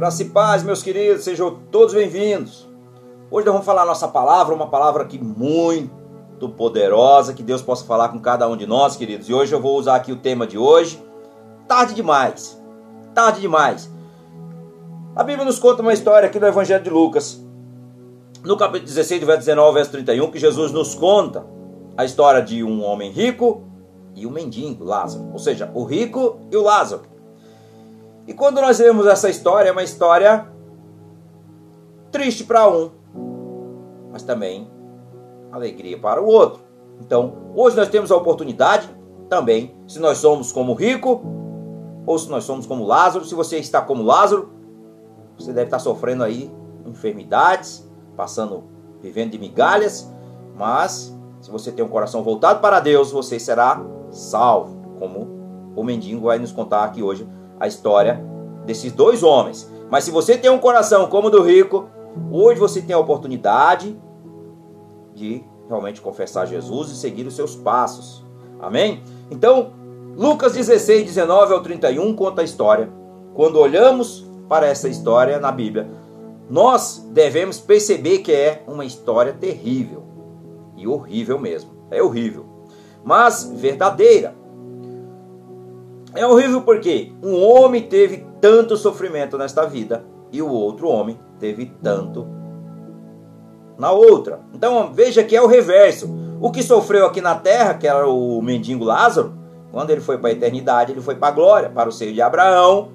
Graça e paz, meus queridos, sejam todos bem-vindos. Hoje nós vamos falar nossa palavra, uma palavra aqui muito poderosa, que Deus possa falar com cada um de nós, queridos. E hoje eu vou usar aqui o tema de hoje, tarde demais. Tarde demais. A Bíblia nos conta uma história aqui do Evangelho de Lucas, no capítulo 16, verso 19, verso 31, que Jesus nos conta a história de um homem rico e um mendigo, Lázaro. Ou seja, o rico e o Lázaro. E quando nós vemos essa história, é uma história triste para um, mas também alegria para o outro. Então, hoje nós temos a oportunidade também, se nós somos como rico ou se nós somos como Lázaro. Se você está como Lázaro, você deve estar sofrendo aí enfermidades, passando, vivendo de migalhas, mas se você tem um coração voltado para Deus, você será salvo, como o mendigo vai nos contar aqui hoje a história desses dois homens. Mas se você tem um coração como o do rico, hoje você tem a oportunidade de realmente confessar Jesus e seguir os seus passos. Amém? Então, Lucas 16, 19 ao 31 conta a história. Quando olhamos para essa história na Bíblia, nós devemos perceber que é uma história terrível e horrível mesmo. É horrível, mas verdadeira. É horrível porque um homem teve tanto sofrimento nesta vida e o outro homem teve tanto na outra. Então veja que é o reverso. O que sofreu aqui na terra, que era o mendigo Lázaro, quando ele foi para a eternidade, ele foi para a glória, para o seio de Abraão.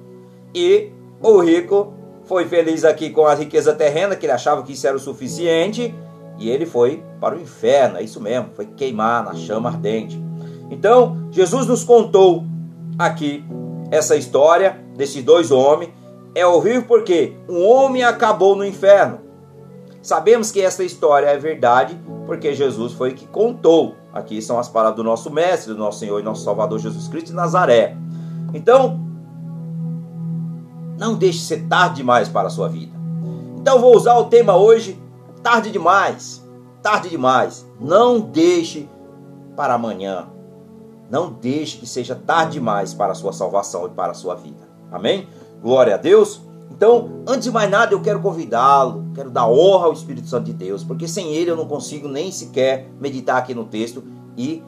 E o rico foi feliz aqui com a riqueza terrena, que ele achava que isso era o suficiente, e ele foi para o inferno, é isso mesmo, foi queimar na chama ardente. Então, Jesus nos contou aqui essa história desses dois homens. É horrível porque um homem acabou no inferno. Sabemos que essa história é verdade porque Jesus foi que contou. Aqui são as palavras do nosso mestre, do nosso Senhor e nosso Salvador Jesus Cristo de Nazaré. Então, não deixe ser tarde demais para a sua vida. Então, vou usar o tema hoje, tarde demais. Tarde demais. Não deixe para amanhã. Não deixe que seja tarde demais para a sua salvação e para a sua vida. Amém? Glória a Deus. Então, antes de mais nada, eu quero convidá-lo, quero dar honra ao Espírito Santo de Deus, porque sem ele eu não consigo nem sequer meditar aqui no texto e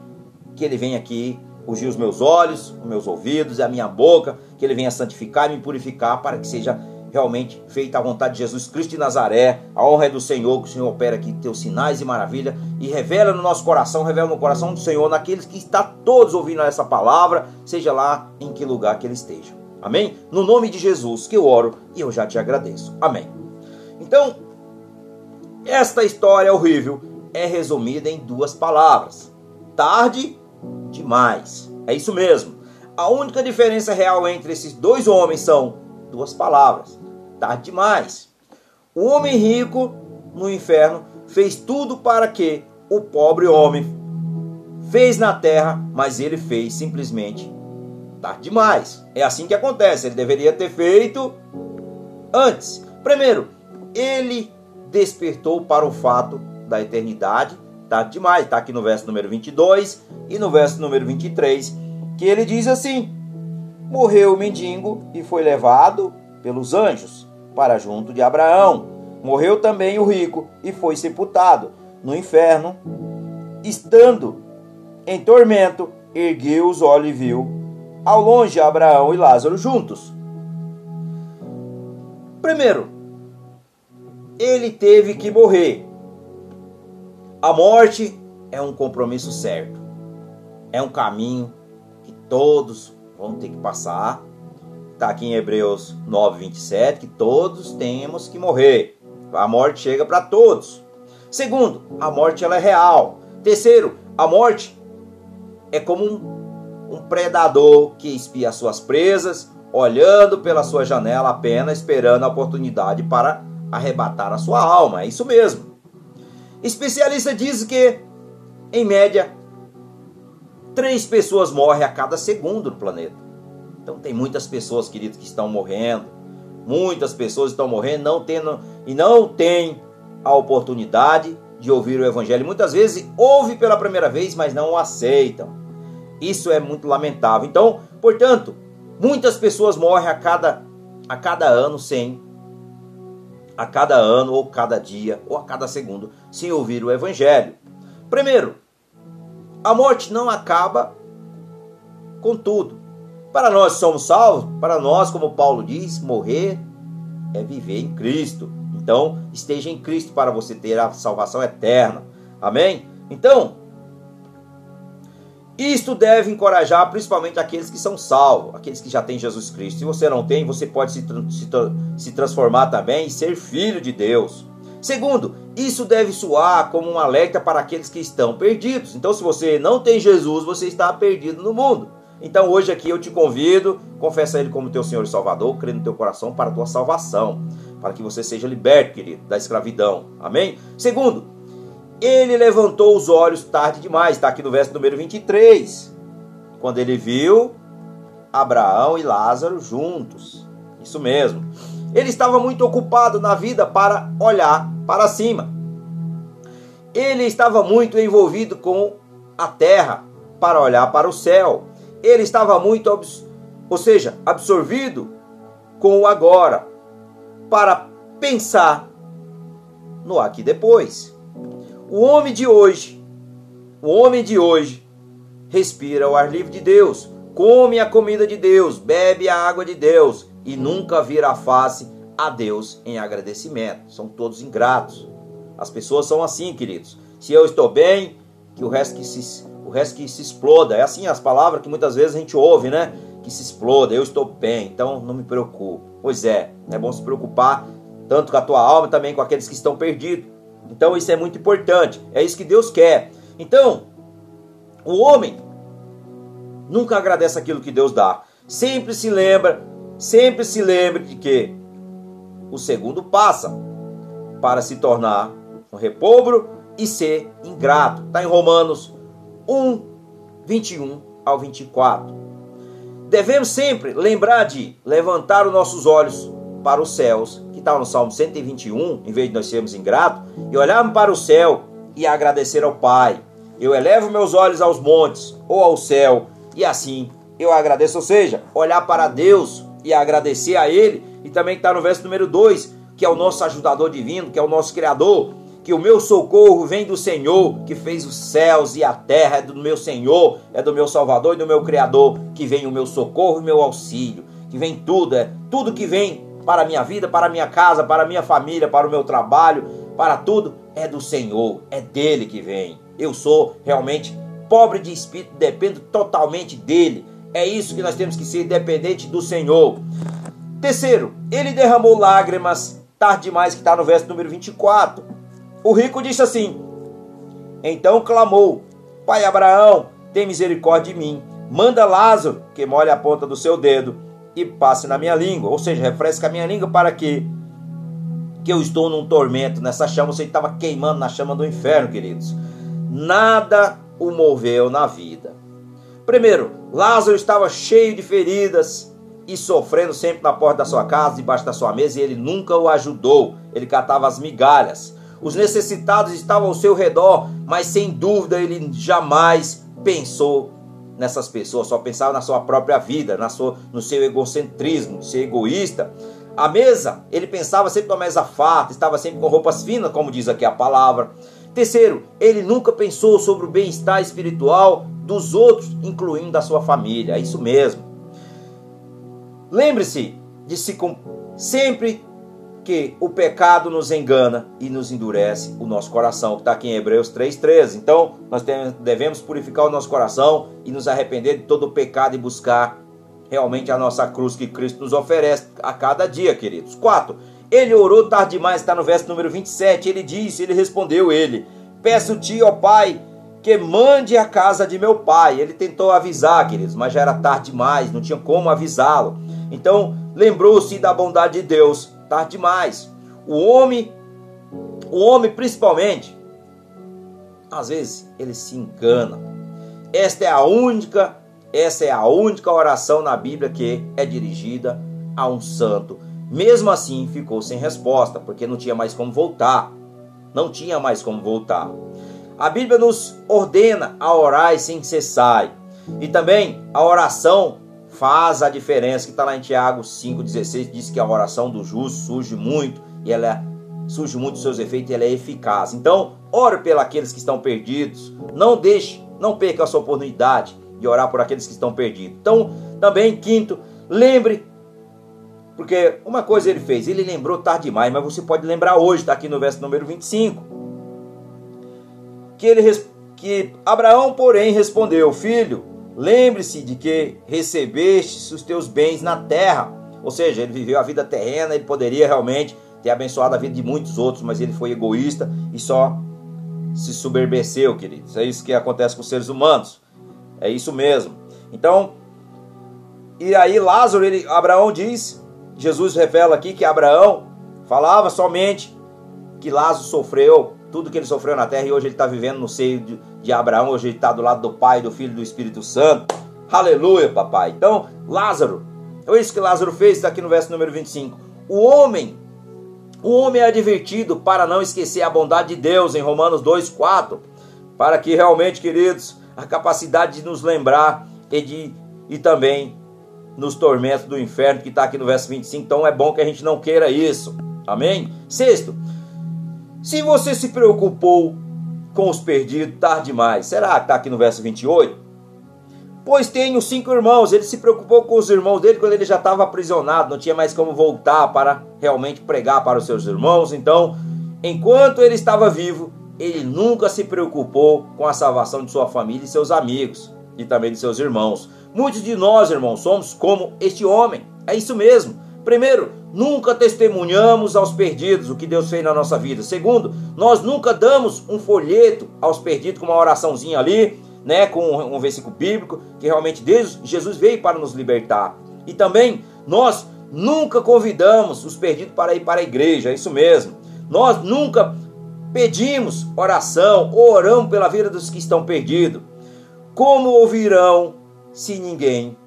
que ele venha aqui ungir os meus olhos, os meus ouvidos e a minha boca, que ele venha santificar e me purificar para que seja realmente feita a vontade de Jesus Cristo de Nazaré. A honra é do Senhor, que o Senhor opera aqui teus sinais e maravilha e revela no nosso coração, revela no coração do Senhor, naqueles que está todos ouvindo essa palavra, seja lá em que lugar que ele esteja. Amém? No nome de Jesus que eu oro e eu já te agradeço. Amém. Então, esta história horrível é resumida em duas palavras: tarde demais. É isso mesmo. A única diferença real entre esses dois homens são duas palavras: tarde demais. O homem rico no inferno fez tudo para que o pobre homem fez na terra, mas ele fez simplesmente tarde demais. É assim que acontece. Ele deveria ter feito antes. Primeiro, ele despertou para o fato da eternidade tarde demais. Está aqui no verso número 22 e no verso número 23, que ele diz assim: Morreu o mendigo e foi levado pelos anjos para junto de Abraão. Morreu também o rico e foi sepultado no inferno. Estando em tormento, ergueu os olhos e viu ao longe Abraão e Lázaro juntos. Primeiro, ele teve que morrer. A morte é um compromisso certo. É um caminho que todos vão ter que passar Está aqui em Hebreus 9, 27, que todos temos que morrer. A morte chega para todos. Segundo, a morte ela é real. Terceiro, a morte é como um, um predador que espia suas presas, olhando pela sua janela apenas esperando a oportunidade para arrebatar a sua alma. É isso mesmo. Especialista diz que, em média, três pessoas morrem a cada segundo no planeta. Então tem muitas pessoas, queridos, que estão morrendo. Muitas pessoas estão morrendo não tendo e não tem a oportunidade de ouvir o evangelho. Muitas vezes ouve pela primeira vez, mas não o aceitam. Isso é muito lamentável. Então, portanto, muitas pessoas morrem a cada a cada ano sem a cada ano, ou cada dia, ou a cada segundo, sem ouvir o Evangelho. Primeiro, a morte não acaba com tudo. Para nós somos salvos, para nós, como Paulo diz, morrer é viver em Cristo. Então, esteja em Cristo para você ter a salvação eterna. Amém? Então, isto deve encorajar principalmente aqueles que são salvos, aqueles que já têm Jesus Cristo. Se você não tem, você pode se, se, se transformar também e ser filho de Deus. Segundo, isso deve soar como um alerta para aqueles que estão perdidos. Então, se você não tem Jesus, você está perdido no mundo. Então, hoje aqui eu te convido, confessa Ele como teu Senhor e Salvador, crê no teu coração para a tua salvação, para que você seja liberto, querido, da escravidão. Amém? Segundo, ele levantou os olhos tarde demais, está aqui no verso número 23, quando ele viu Abraão e Lázaro juntos. Isso mesmo. Ele estava muito ocupado na vida para olhar para cima. Ele estava muito envolvido com a terra para olhar para o céu. Ele estava muito, ou seja, absorvido com o agora para pensar no aqui depois. O homem de hoje, o homem de hoje respira o ar livre de Deus, come a comida de Deus, bebe a água de Deus, e nunca vira a face a Deus em agradecimento. São todos ingratos. As pessoas são assim, queridos. Se eu estou bem, que o resto que se, o resto que se exploda. É assim as palavras que muitas vezes a gente ouve, né? Que se exploda, eu estou bem, então não me preocupo. Pois é, é bom se preocupar tanto com a tua alma também com aqueles que estão perdidos. Então isso é muito importante. É isso que Deus quer. Então, o homem nunca agradece aquilo que Deus dá. Sempre se lembra Sempre se lembre de que o segundo passa para se tornar um repobro e ser ingrato. Está em Romanos 1, 21 ao 24. Devemos sempre lembrar de levantar os nossos olhos para os céus, que está no Salmo 121, em vez de nós sermos ingratos, e olharmos para o céu e agradecer ao Pai. Eu elevo meus olhos aos montes ou ao céu, e assim eu agradeço. Ou seja, olhar para Deus, e agradecer a Ele. E também está no verso número 2, que é o nosso ajudador divino, que é o nosso Criador, que o meu socorro vem do Senhor, que fez os céus e a terra, é do meu Senhor, é do meu Salvador e do meu Criador, que vem o meu socorro e o meu auxílio, que vem tudo, é tudo que vem para a minha vida, para a minha casa, para a minha família, para o meu trabalho, para tudo, é do Senhor, é dele que vem. Eu sou realmente pobre de espírito, dependo totalmente dele. É isso que nós temos que ser dependente do Senhor. Terceiro, ele derramou lágrimas, tarde demais, que está no verso número 24. O rico disse assim: Então clamou: Pai Abraão, tem misericórdia de mim. Manda Lázaro que molhe a ponta do seu dedo e passe na minha língua, ou seja, refresca a minha língua para que que eu estou num tormento, nessa chama, você estava queimando na chama do inferno, queridos. Nada o moveu na vida. Primeiro, Lázaro estava cheio de feridas e sofrendo sempre na porta da sua casa, debaixo da sua mesa, e ele nunca o ajudou. Ele catava as migalhas. Os necessitados estavam ao seu redor, mas sem dúvida ele jamais pensou nessas pessoas, só pensava na sua própria vida, na sua, no seu egocentrismo, ser egoísta. A mesa, ele pensava sempre numa mesa farta, estava sempre com roupas finas, como diz aqui a palavra. Terceiro, ele nunca pensou sobre o bem-estar espiritual dos outros, incluindo da sua família. É isso mesmo. Lembre-se de se sempre que o pecado nos engana e nos endurece o nosso coração, que está aqui em Hebreus 3,13. Então, nós devemos purificar o nosso coração e nos arrepender de todo o pecado e buscar realmente a nossa cruz que Cristo nos oferece a cada dia, queridos. 4. Ele orou tarde demais, está no verso número 27. Ele disse, ele respondeu, ele: Peço-te, ó Pai, que mande a casa de meu pai. Ele tentou avisar, queridos, mas já era tarde demais, não tinha como avisá-lo. Então, lembrou-se da bondade de Deus, tarde demais. O homem, o homem principalmente, às vezes ele se engana. Esta é a única, essa é a única oração na Bíblia que é dirigida a um santo. Mesmo assim, ficou sem resposta, porque não tinha mais como voltar. Não tinha mais como voltar. A Bíblia nos ordena a orar sem cessar. E também a oração faz a diferença, que está lá em Tiago 5,16, diz que a oração do justo surge muito e ela surge muito dos seus efeitos e ela é eficaz. Então, ore pelos aqueles que estão perdidos. Não deixe, não perca a sua oportunidade de orar por aqueles que estão perdidos. Então, também, quinto, lembre, porque uma coisa ele fez, ele lembrou tarde demais, mas você pode lembrar hoje, está aqui no verso número 25, que, ele, que Abraão, porém, respondeu, filho, lembre-se de que recebeste os teus bens na terra, ou seja, ele viveu a vida terrena, ele poderia realmente ter abençoado a vida de muitos outros, mas ele foi egoísta e só se soberbeceu, queridos. É isso que acontece com os seres humanos. É isso mesmo. Então, e aí Lázaro, ele, Abraão diz, Jesus revela aqui que Abraão falava somente que Lázaro sofreu tudo que ele sofreu na terra e hoje ele está vivendo no seio de, de Abraão, hoje ele está do lado do Pai, do Filho e do Espírito Santo. Aleluia, papai. Então, Lázaro, é isso que Lázaro fez, está aqui no verso número 25. O homem, o homem é advertido para não esquecer a bondade de Deus em Romanos 2,4, para que realmente, queridos, a capacidade de nos lembrar e, de, e também nos tormentos do inferno, que está aqui no verso 25. Então é bom que a gente não queira isso. Amém? Sexto, se você se preocupou com os perdidos, tarde demais. Será que está aqui no verso 28? Pois tenho cinco irmãos. Ele se preocupou com os irmãos dele quando ele já estava aprisionado, não tinha mais como voltar para realmente pregar para os seus irmãos. Então, enquanto ele estava vivo, ele nunca se preocupou com a salvação de sua família e seus amigos e também de seus irmãos. Muitos de nós, irmãos, somos como este homem. É isso mesmo. Primeiro, nunca testemunhamos aos perdidos o que Deus fez na nossa vida. Segundo, nós nunca damos um folheto aos perdidos com uma oraçãozinha ali, né, com um versículo bíblico, que realmente Deus, Jesus veio para nos libertar. E também nós nunca convidamos os perdidos para ir para a igreja, é isso mesmo. Nós nunca pedimos oração oramos pela vida dos que estão perdidos. Como ouvirão se ninguém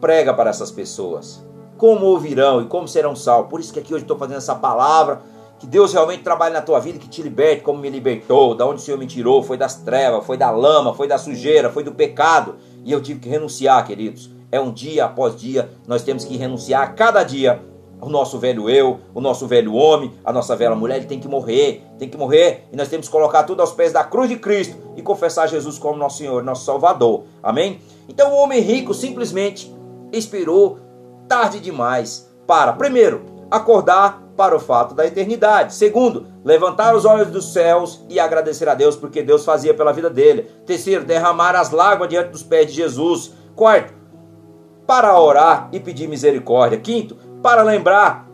prega para essas pessoas? Como ouvirão e como serão salvos? Por isso que aqui hoje estou fazendo essa palavra. Que Deus realmente trabalhe na tua vida, que te liberte como me libertou, da onde o Senhor me tirou, foi das trevas, foi da lama, foi da sujeira, foi do pecado. E eu tive que renunciar, queridos. É um dia após dia, nós temos que renunciar cada dia o nosso velho eu, o nosso velho homem, a nossa velha mulher, ele tem que morrer, tem que morrer, e nós temos que colocar tudo aos pés da cruz de Cristo e confessar Jesus como nosso Senhor, nosso Salvador. Amém? Então o homem rico simplesmente esperou tarde demais para, primeiro, acordar para o fato da eternidade. Segundo, levantar os olhos dos céus e agradecer a Deus porque Deus fazia pela vida dele. Terceiro, derramar as lágrimas diante dos pés de Jesus. Quarto, para orar e pedir misericórdia. Quinto, para lembrar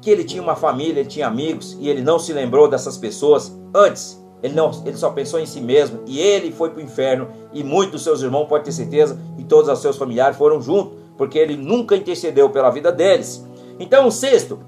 que ele tinha uma família, ele tinha amigos e ele não se lembrou dessas pessoas antes. Ele, não, ele só pensou em si mesmo e ele foi para o inferno. E muitos dos seus irmãos, pode ter certeza, e todos os seus familiares foram juntos, porque ele nunca intercedeu pela vida deles. Então, sexto,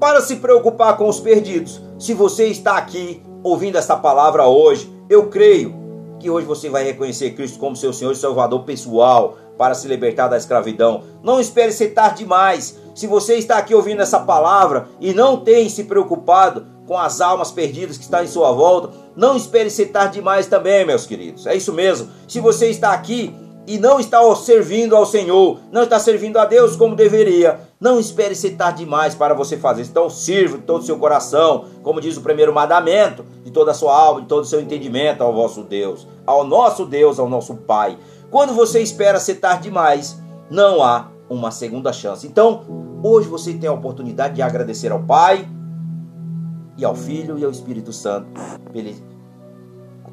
para se preocupar com os perdidos, se você está aqui ouvindo essa palavra hoje, eu creio que hoje você vai reconhecer Cristo como seu Senhor e Salvador pessoal para se libertar da escravidão. Não espere ser tarde demais. Se você está aqui ouvindo essa palavra e não tem se preocupado com as almas perdidas que estão em sua volta, não espere ser tarde demais também, meus queridos. É isso mesmo. Se você está aqui e não está servindo ao Senhor, não está servindo a Deus como deveria, não espere ser tarde demais para você fazer. Então sirva de todo o seu coração, como diz o primeiro mandamento, de toda a sua alma, de todo o seu entendimento ao vosso Deus, ao nosso Deus, ao nosso Pai. Quando você espera ser tarde demais, não há uma segunda chance. Então, hoje você tem a oportunidade de agradecer ao Pai e ao Filho e ao Espírito Santo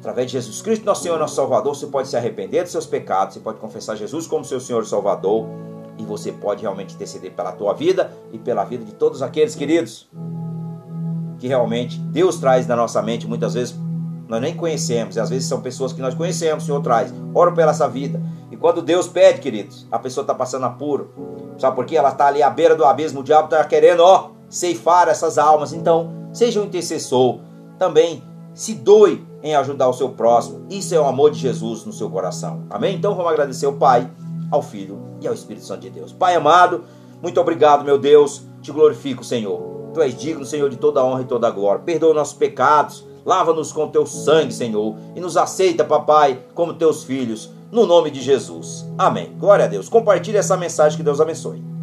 Através de Jesus Cristo, nosso Senhor nosso Salvador, você pode se arrepender dos seus pecados, você pode confessar Jesus como seu Senhor e Salvador, e você pode realmente interceder pela tua vida e pela vida de todos aqueles queridos que realmente Deus traz na nossa mente, muitas vezes nós nem conhecemos, e às vezes são pessoas que nós conhecemos, o Senhor traz. Oro pela essa vida. E quando Deus pede, queridos, a pessoa está passando apuro. Sabe por quê? Ela está ali à beira do abismo, o diabo está querendo, ó, ceifar essas almas. Então, seja um intercessor. Também se doe em ajudar o seu próximo. Isso é o amor de Jesus no seu coração. Amém? Então vamos agradecer ao Pai, ao Filho e ao Espírito Santo de Deus. Pai amado, muito obrigado, meu Deus. Te glorifico, Senhor. Tu és digno, Senhor, de toda honra e toda glória. Perdoa nossos pecados. Lava-nos com teu sangue, Senhor. E nos aceita, papai, como teus filhos. No nome de Jesus. Amém. Glória a Deus. Compartilhe essa mensagem que Deus abençoe.